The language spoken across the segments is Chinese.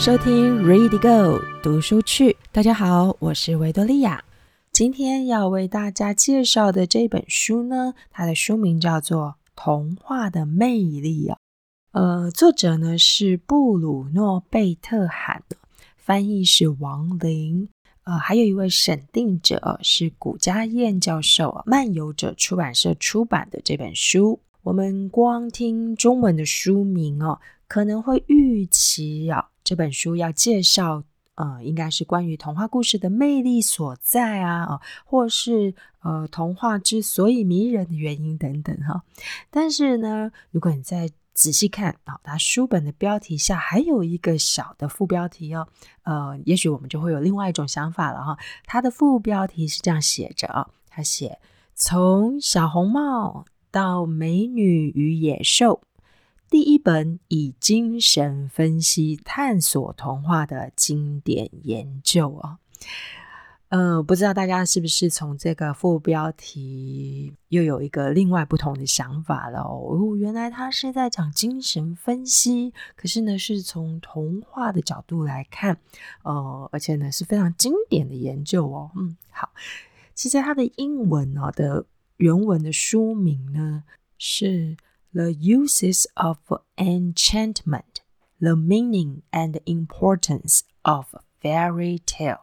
收听 Ready Go 读书去。大家好，我是维多利亚。今天要为大家介绍的这本书呢，它的书名叫做《童话的魅力》啊。呃，作者呢是布鲁诺贝特罕，翻译是王林。呃，还有一位审定者是古家燕教授，漫游者出版社出版的这本书。我们光听中文的书名哦，可能会预期啊，这本书要介绍，呃，应该是关于童话故事的魅力所在啊，啊，或是呃，童话之所以迷人的原因等等哈。但是呢，如果你再仔细看啊，它书本的标题下还有一个小的副标题哦，呃，也许我们就会有另外一种想法了哈。它的副标题是这样写着啊，它写从小红帽。到《美女与野兽》第一本以精神分析探索童话的经典研究啊，呃，不知道大家是不是从这个副标题又有一个另外不同的想法了哦？原来他是在讲精神分析，可是呢是从童话的角度来看，呃，而且呢是非常经典的研究哦。嗯，好，其实它的英文哦的。原文的书名呢是《The Uses of Enchantment: The Meaning and Importance of Fairy Tales》。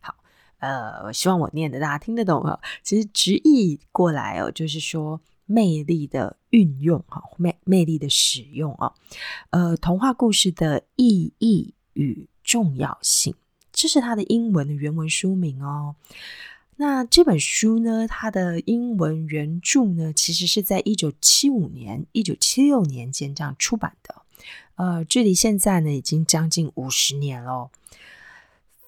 好，呃，希望我念的大家听得懂啊。其实直译过来哦，就是说魅力的运用哈，魅魅力的使用啊，呃，童话故事的意义与重要性，这是它的英文的原文书名哦。那这本书呢？它的英文原著呢，其实是在一九七五年、一九七六年间这样出版的。呃，距离现在呢，已经将近五十年喽。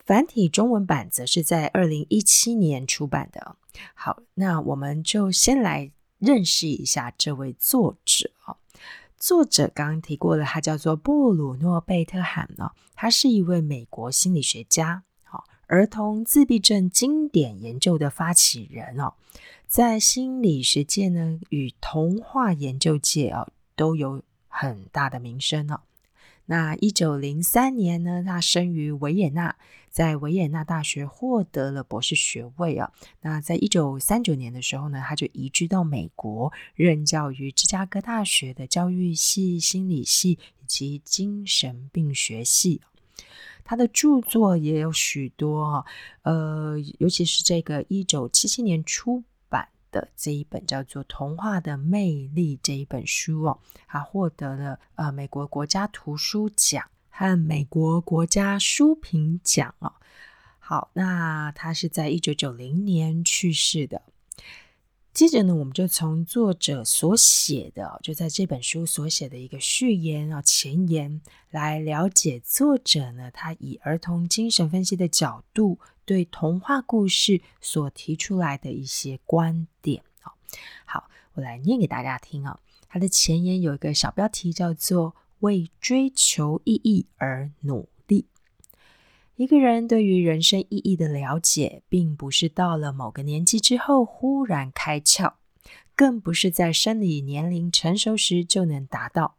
繁体中文版则是在二零一七年出版的。好，那我们就先来认识一下这位作者啊。作者刚刚提过了，他叫做布鲁诺贝特汉呢，他是一位美国心理学家。儿童自闭症经典研究的发起人哦，在心理学界呢与童话研究界哦都有很大的名声哦。那一九零三年呢，他生于维也纳，在维也纳大学获得了博士学位啊。那在一九三九年的时候呢，他就移居到美国，任教于芝加哥大学的教育系、心理系以及精神病学系。他的著作也有许多哈，呃，尤其是这个一九七七年出版的这一本叫做《童话的魅力》这一本书哦，他获得了呃美国国家图书奖和美国国家书评奖哦。好，那他是在一九九零年去世的。接着呢，我们就从作者所写的，就在这本书所写的一个序言啊前言来了解作者呢，他以儿童精神分析的角度对童话故事所提出来的一些观点啊。好，我来念给大家听啊。他的前言有一个小标题叫做“为追求意义而努”。一个人对于人生意义的了解，并不是到了某个年纪之后忽然开窍，更不是在生理年龄成熟时就能达到。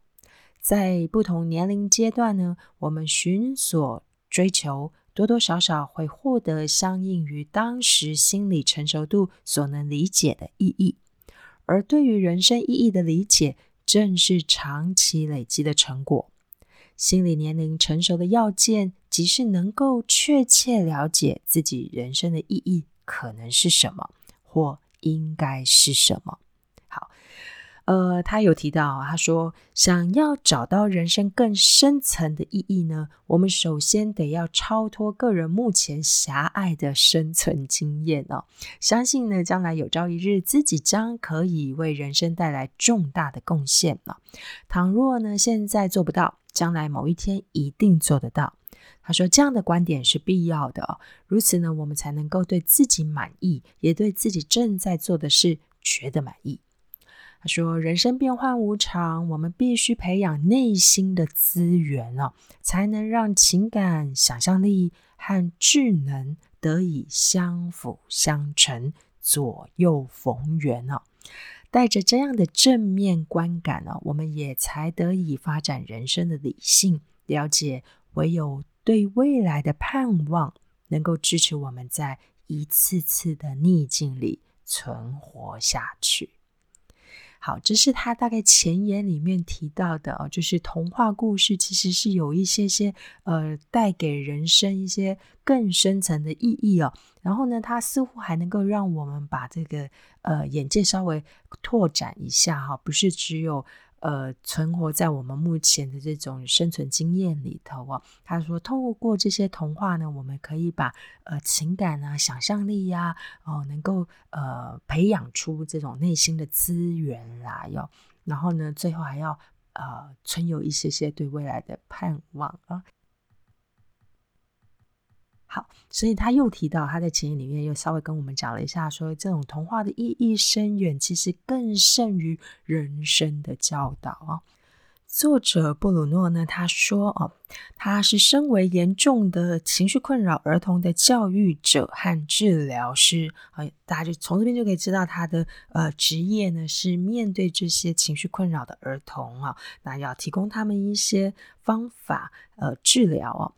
在不同年龄阶段呢，我们寻所追求，多多少少会获得相应于当时心理成熟度所能理解的意义。而对于人生意义的理解，正是长期累积的成果。心理年龄成熟的要件，即是能够确切了解自己人生的意义可能是什么，或应该是什么。好，呃，他有提到，他说，想要找到人生更深层的意义呢，我们首先得要超脱个人目前狭隘的生存经验哦。相信呢，将来有朝一日，自己将可以为人生带来重大的贡献了。倘若呢，现在做不到。将来某一天一定做得到。他说：“这样的观点是必要的，如此呢，我们才能够对自己满意，也对自己正在做的事觉得满意。”他说：“人生变幻无常，我们必须培养内心的资源哦，才能让情感、想象力和智能得以相辅相成、左右逢源哦。”带着这样的正面观感呢，我们也才得以发展人生的理性，了解唯有对未来的盼望，能够支持我们在一次次的逆境里存活下去。好，这是他大概前言里面提到的哦，就是童话故事其实是有一些些呃，带给人生一些更深层的意义哦。然后呢，它似乎还能够让我们把这个呃眼界稍微拓展一下哈，不是只有。呃，存活在我们目前的这种生存经验里头哦，他说，透过这些童话呢，我们可以把呃情感啊、想象力呀，哦，能够呃培养出这种内心的资源来哟。然后呢，最后还要呃存有一些些对未来的盼望啊。所以他又提到他在前言里面又稍微跟我们讲了一下，说这种童话的意义深远，其实更胜于人生的教导啊。作者布鲁诺呢，他说哦，他是身为严重的情绪困扰儿童的教育者和治疗师啊，大家就从这边就可以知道他的呃职业呢是面对这些情绪困扰的儿童啊，那要提供他们一些方法呃治疗哦，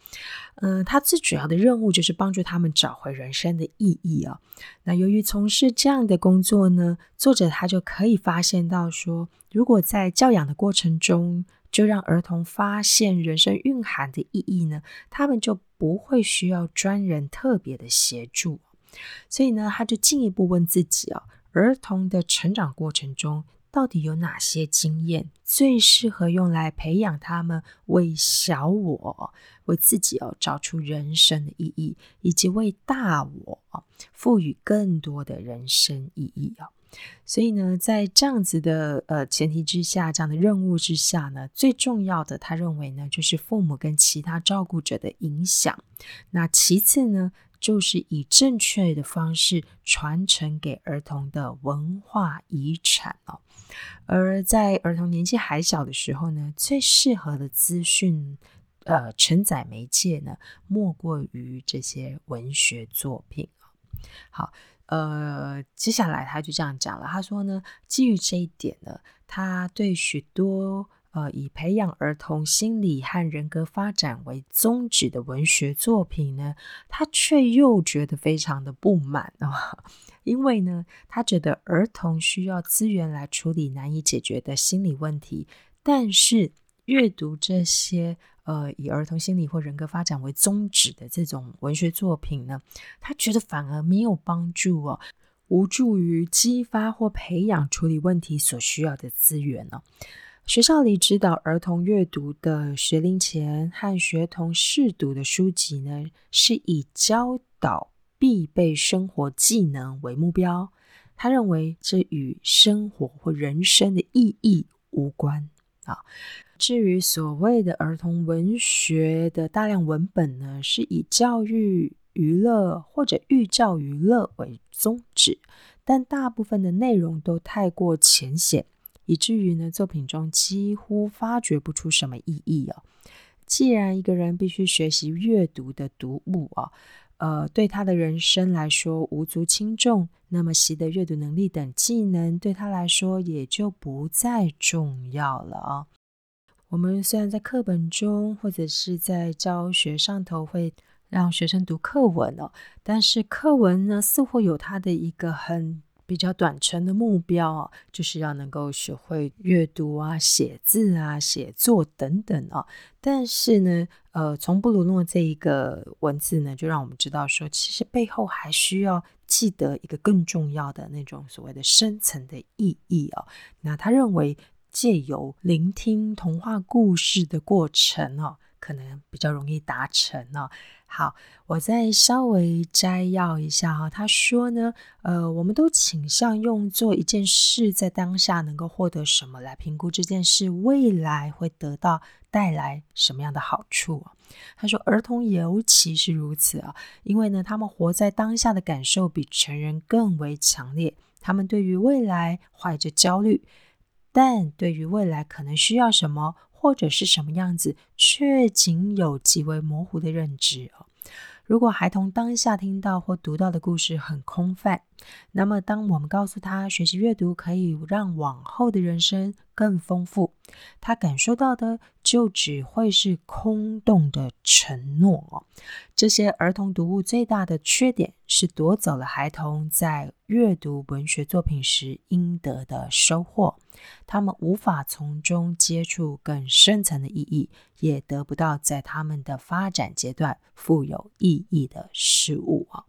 嗯，他最主要的任务就是帮助他们找回人生的意义啊。那由于从事这样的工作呢，作者他就可以发现到说。如果在教养的过程中，就让儿童发现人生蕴含的意义呢，他们就不会需要专人特别的协助。所以呢，他就进一步问自己哦，儿童的成长过程中，到底有哪些经验最适合用来培养他们为小我、为自己哦找出人生的意义，以及为大我赋予更多的人生意义啊？所以呢，在这样子的呃前提之下，这样的任务之下呢，最重要的，他认为呢，就是父母跟其他照顾者的影响。那其次呢，就是以正确的方式传承给儿童的文化遗产哦。而在儿童年纪还小的时候呢，最适合的资讯呃承载媒介呢，莫过于这些文学作品好。呃，接下来他就这样讲了。他说呢，基于这一点呢，他对许多呃以培养儿童心理和人格发展为宗旨的文学作品呢，他却又觉得非常的不满啊。因为呢，他觉得儿童需要资源来处理难以解决的心理问题，但是阅读这些。呃，以儿童心理或人格发展为宗旨的这种文学作品呢，他觉得反而没有帮助哦，无助于激发或培养处理问题所需要的资源呢。学校里指导儿童阅读的学龄前和学童试读的书籍呢，是以教导必备生活技能为目标。他认为这与生活或人生的意义无关啊。至于所谓的儿童文学的大量文本呢，是以教育、娱乐或者寓教于乐为宗旨，但大部分的内容都太过浅显，以至于呢作品中几乎发掘不出什么意义哦。既然一个人必须学习阅读的读物啊，呃，对他的人生来说无足轻重，那么习得阅读能力等技能对他来说也就不再重要了啊。我们虽然在课本中或者是在教学上头会让学生读课文哦，但是课文呢似乎有他的一个很比较短程的目标哦，就是要能够学会阅读啊、写字啊、写作等等啊。但是呢，呃，从布鲁诺这一个文字呢，就让我们知道说，其实背后还需要记得一个更重要的那种所谓的深层的意义哦。那他认为。借由聆听童话故事的过程哦，可能比较容易达成哦。好，我再稍微摘要一下哈。他说呢，呃，我们都倾向用做一件事在当下能够获得什么来评估这件事未来会得到带来什么样的好处他说，儿童尤其是如此啊，因为呢，他们活在当下的感受比成人更为强烈，他们对于未来怀着焦虑。但对于未来可能需要什么或者是什么样子，却仅有极为模糊的认知哦。如果孩童当下听到或读到的故事很空泛，那么当我们告诉他学习阅读可以让往后的人生更丰富。他感受到的就只会是空洞的承诺哦。这些儿童读物最大的缺点是夺走了孩童在阅读文学作品时应得的收获，他们无法从中接触更深层的意义，也得不到在他们的发展阶段富有意义的事物啊。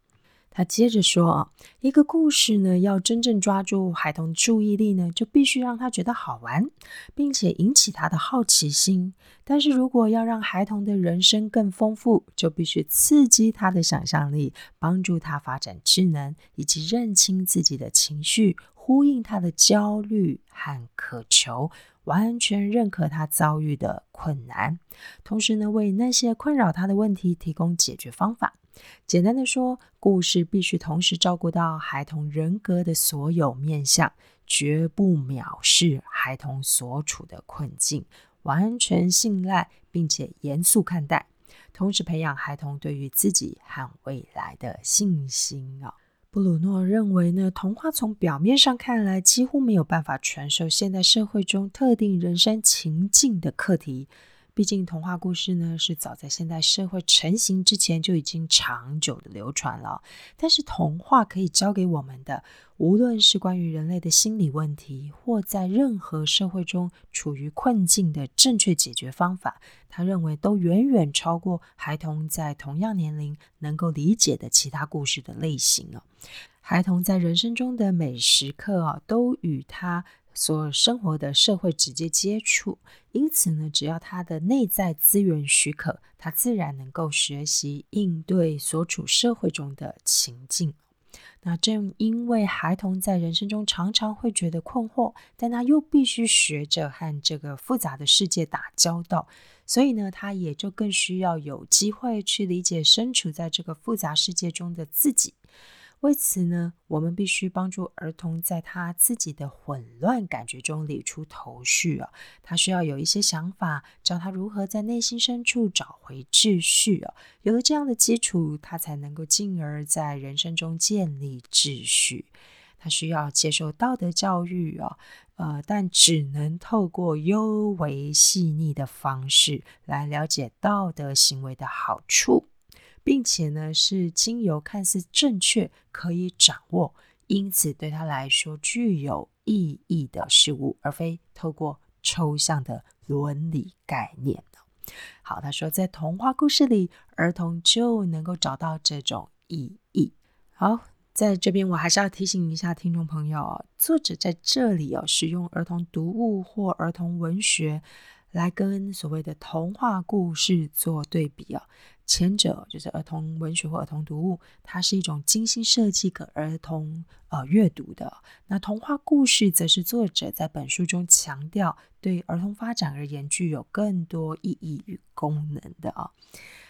他接着说：“啊，一个故事呢，要真正抓住孩童注意力呢，就必须让他觉得好玩，并且引起他的好奇心。但是如果要让孩童的人生更丰富，就必须刺激他的想象力，帮助他发展智能，以及认清自己的情绪，呼应他的焦虑和渴求，完全认可他遭遇的困难，同时呢，为那些困扰他的问题提供解决方法。”简单的说，故事必须同时照顾到孩童人格的所有面向，绝不藐视孩童所处的困境，完全信赖并且严肃看待，同时培养孩童对于自己和未来的信心啊。布鲁诺认为呢，童话从表面上看来几乎没有办法传授现代社会中特定人生情境的课题。毕竟，童话故事呢是早在现代社会成型之前就已经长久的流传了。但是，童话可以教给我们的，无论是关于人类的心理问题，或在任何社会中处于困境的正确解决方法，他认为都远远超过孩童在同样年龄能够理解的其他故事的类型啊。孩童在人生中的每时刻啊，都与他。所生活的社会直接接触，因此呢，只要他的内在资源许可，他自然能够学习应对所处社会中的情境。那正因为孩童在人生中常常会觉得困惑，但他又必须学着和这个复杂的世界打交道，所以呢，他也就更需要有机会去理解身处在这个复杂世界中的自己。为此呢，我们必须帮助儿童在他自己的混乱感觉中理出头绪啊。他需要有一些想法，教他如何在内心深处找回秩序啊。有了这样的基础，他才能够进而在人生中建立秩序。他需要接受道德教育啊，呃，但只能透过尤为细腻的方式来了解道德行为的好处。并且呢，是经由看似正确、可以掌握，因此对他来说具有意义的事物，而非透过抽象的伦理概念好，他说，在童话故事里，儿童就能够找到这种意义。好，在这边我还是要提醒一下听众朋友，作者在这里哦，使用儿童读物或儿童文学来跟所谓的童话故事做对比啊。前者就是儿童文学或儿童读物，它是一种精心设计给儿童呃阅读的。那童话故事则是作者在本书中强调对儿童发展而言具有更多意义与功能的啊。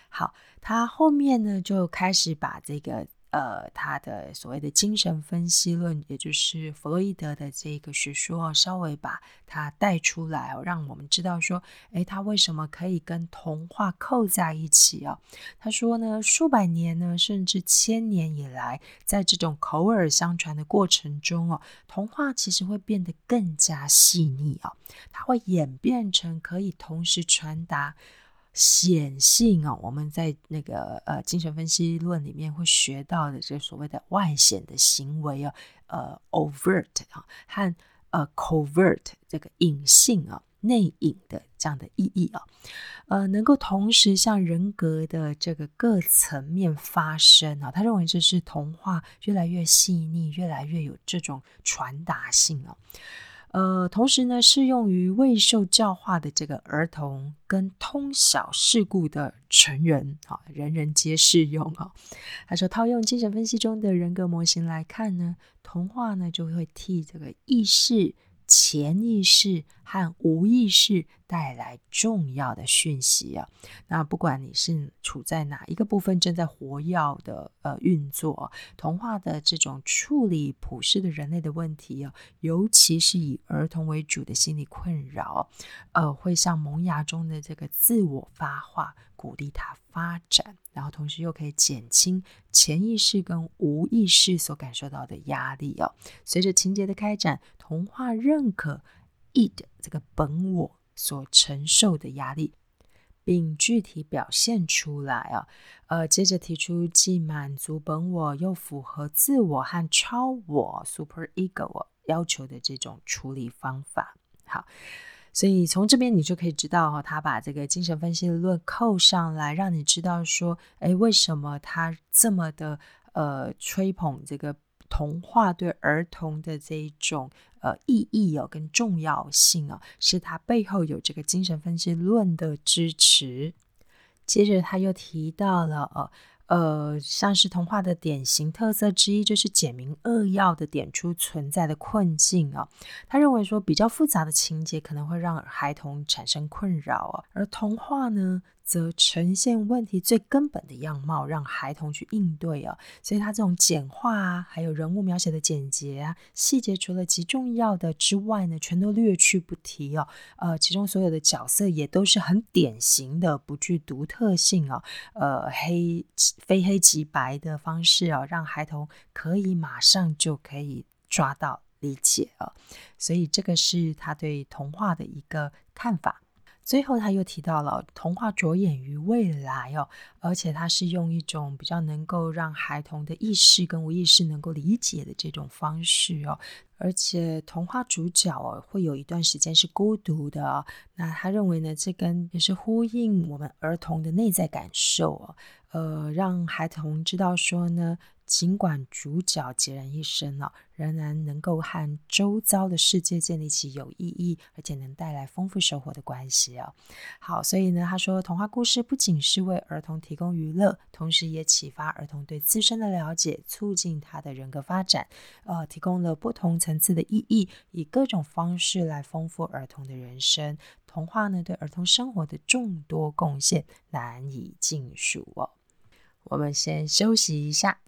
好，他后面呢就开始把这个。呃，他的所谓的精神分析论，也就是弗洛伊德的这个学说，稍微把它带出来，让我们知道说，诶，他为什么可以跟童话扣在一起啊？他说呢，数百年呢，甚至千年以来，在这种口耳相传的过程中哦，童话其实会变得更加细腻哦，它会演变成可以同时传达。显性哦，我们在那个呃精神分析论里面会学到的这所谓的外显的行为啊，呃 overt 啊和呃 covert 这个隐性啊内隐的这样的意义啊，呃能够同时向人格的这个各层面发生啊，他认为这是童话越来越细腻，越来越有这种传达性啊。呃，同时呢，适用于未受教化的这个儿童跟通晓事故的成人，啊，人人皆适用啊。他说，套用精神分析中的人格模型来看呢，童话呢就会替这个意识。潜意识和无意识带来重要的讯息啊！那不管你是处在哪一个部分正在活跃的呃运作，童话的这种处理普世的人类的问题啊，尤其是以儿童为主的心理困扰，呃，会像萌芽中的这个自我发话。鼓励他发展，然后同时又可以减轻潜意识跟无意识所感受到的压力哦。随着情节的开展，童话认可 id 这个本我所承受的压力，并具体表现出来啊。呃，接着提出既满足本我又符合自我和超我 super ego 要求的这种处理方法。好。所以从这边你就可以知道哈，他把这个精神分析论扣上来，让你知道说，哎，为什么他这么的呃吹捧这个童话对儿童的这种呃意义哦跟重要性哦，是他背后有这个精神分析论的支持。接着他又提到了呃。呃，像是童话的典型特色之一，就是简明扼要的点出存在的困境啊。他认为说，比较复杂的情节可能会让孩童产生困扰啊，而童话呢？则呈现问题最根本的样貌，让孩童去应对啊。所以，他这种简化啊，还有人物描写的简洁啊，细节除了极重要的之外呢，全都略去不提哦。呃，其中所有的角色也都是很典型的，不具独特性啊。呃，黑非黑即白的方式哦，让孩童可以马上就可以抓到理解啊。所以，这个是他对童话的一个看法。最后，他又提到了童话着眼于未来哦，而且他是用一种比较能够让孩童的意识跟无意识能够理解的这种方式哦，而且童话主角哦会有一段时间是孤独的，那他认为呢，这跟也是呼应我们儿童的内在感受哦，呃，让孩童知道说呢。尽管主角孑然一身了，仍然能够和周遭的世界建立起有意义，而且能带来丰富生活的关系哦。好，所以呢，他说童话故事不仅是为儿童提供娱乐，同时也启发儿童对自身的了解，促进他的人格发展。呃，提供了不同层次的意义，以各种方式来丰富儿童的人生。童话呢，对儿童生活的众多贡献难以尽数哦。我们先休息一下。